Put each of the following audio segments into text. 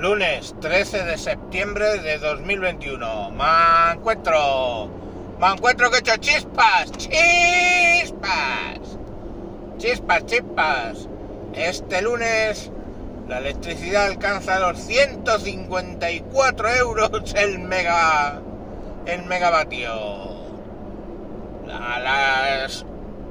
Lunes 13 de septiembre de 2021. Me encuentro. Me encuentro que he hecho chispas. Chispas. Chispas, chispas. Este lunes la electricidad alcanza los 154 euros el mega. el megavatio. A las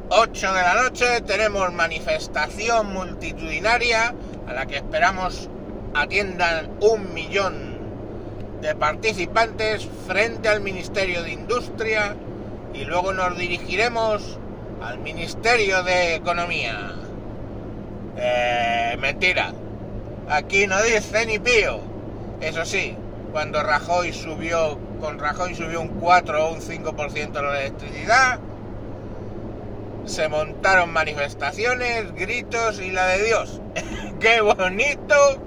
8 de la noche tenemos manifestación multitudinaria a la que esperamos atiendan un millón de participantes frente al Ministerio de Industria y luego nos dirigiremos al Ministerio de Economía. Eh, mentira, aquí no dice ni pío. Eso sí, cuando Rajoy subió, con Rajoy subió un 4 o un 5% la electricidad, se montaron manifestaciones, gritos y la de Dios. ¡Qué bonito!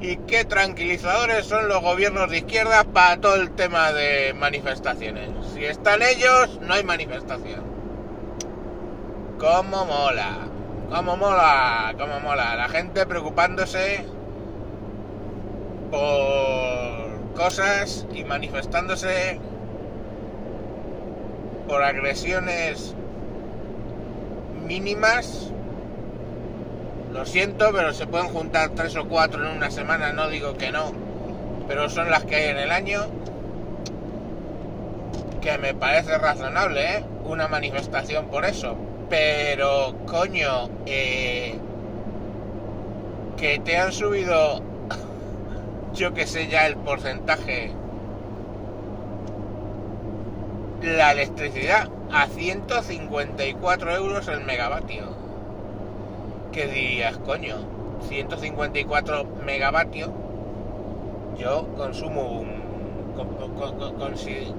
Y qué tranquilizadores son los gobiernos de izquierda para todo el tema de manifestaciones. Si están ellos, no hay manifestación. ¿Cómo mola? ¿Cómo mola? ¿Cómo mola? La gente preocupándose por cosas y manifestándose por agresiones mínimas lo siento, pero se pueden juntar tres o cuatro en una semana, no digo que no, pero son las que hay en el año. Que me parece razonable, ¿eh? Una manifestación por eso. Pero, coño, eh, que te han subido, yo que sé ya el porcentaje, la electricidad a 154 euros el megavatio ¿Qué dirías, coño, 154 megavatios, yo consumo un.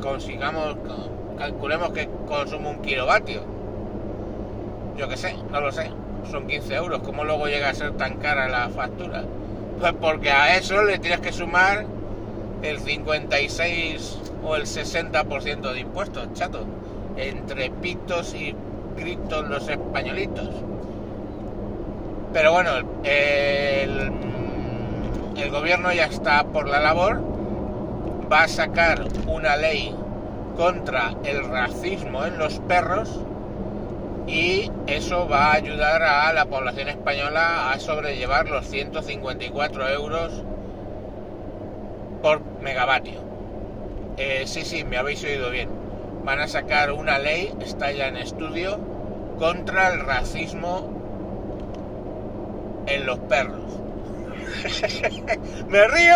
consigamos, calculemos que consumo un kilovatio. Yo qué sé, no lo sé. Son 15 euros. ¿Cómo luego llega a ser tan cara la factura? Pues porque a eso le tienes que sumar el 56 o el 60% de impuestos, chato. Entre pitos y gritos los españolitos. Pero bueno, el, gobierno ya está por la labor, va a sacar una ley contra el racismo en los perros y eso va a ayudar a la población española a sobrellevar los 154 euros por megavatio. Eh, sí, sí, me habéis oído bien. Van a sacar una ley, está ya en estudio, contra el racismo en los perros. Me río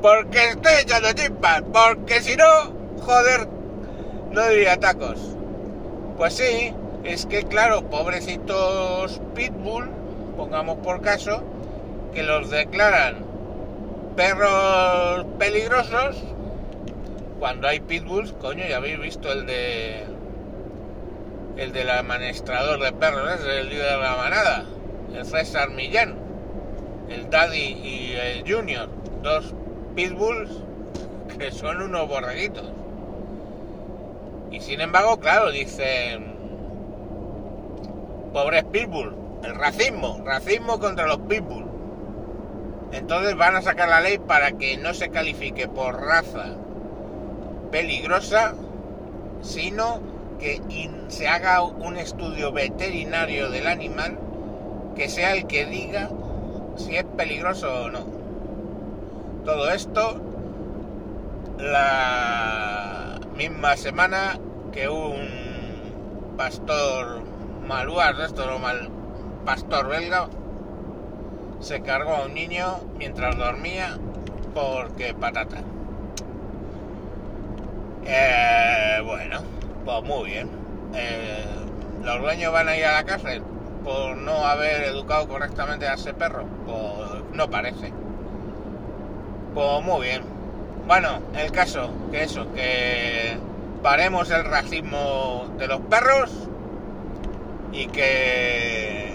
porque estoy echando chispas, porque si no, joder, no diría tacos. Pues sí, es que claro, pobrecitos pitbull, pongamos por caso, que los declaran perros peligrosos, cuando hay pitbulls, coño, ya habéis visto el de el del amanestrador de perros, es el líder de la manada el César Millán, el Daddy y el Junior, dos pitbulls que son unos borreguitos. Y sin embargo, claro, dicen, pobres pitbull, el racismo, racismo contra los pitbull. Entonces van a sacar la ley para que no se califique por raza peligrosa, sino que se haga un estudio veterinario del animal que sea el que diga si es peligroso o no. Todo esto la misma semana que un pastor maluar, esto no mal, pastor belga, se cargó a un niño mientras dormía porque patata. Eh, bueno, pues muy bien. Eh, los dueños van a ir a la cárcel por no haber educado correctamente a ese perro? Pues no parece. Pues muy bien. Bueno, el caso, que eso, que paremos el racismo de los perros y que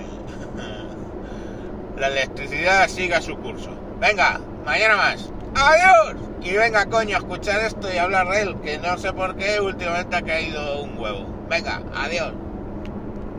la electricidad siga su curso. Venga, mañana más. ¡Adiós! Y venga, coño, a escuchar esto y hablar de él, que no sé por qué últimamente ha caído un huevo. Venga, adiós.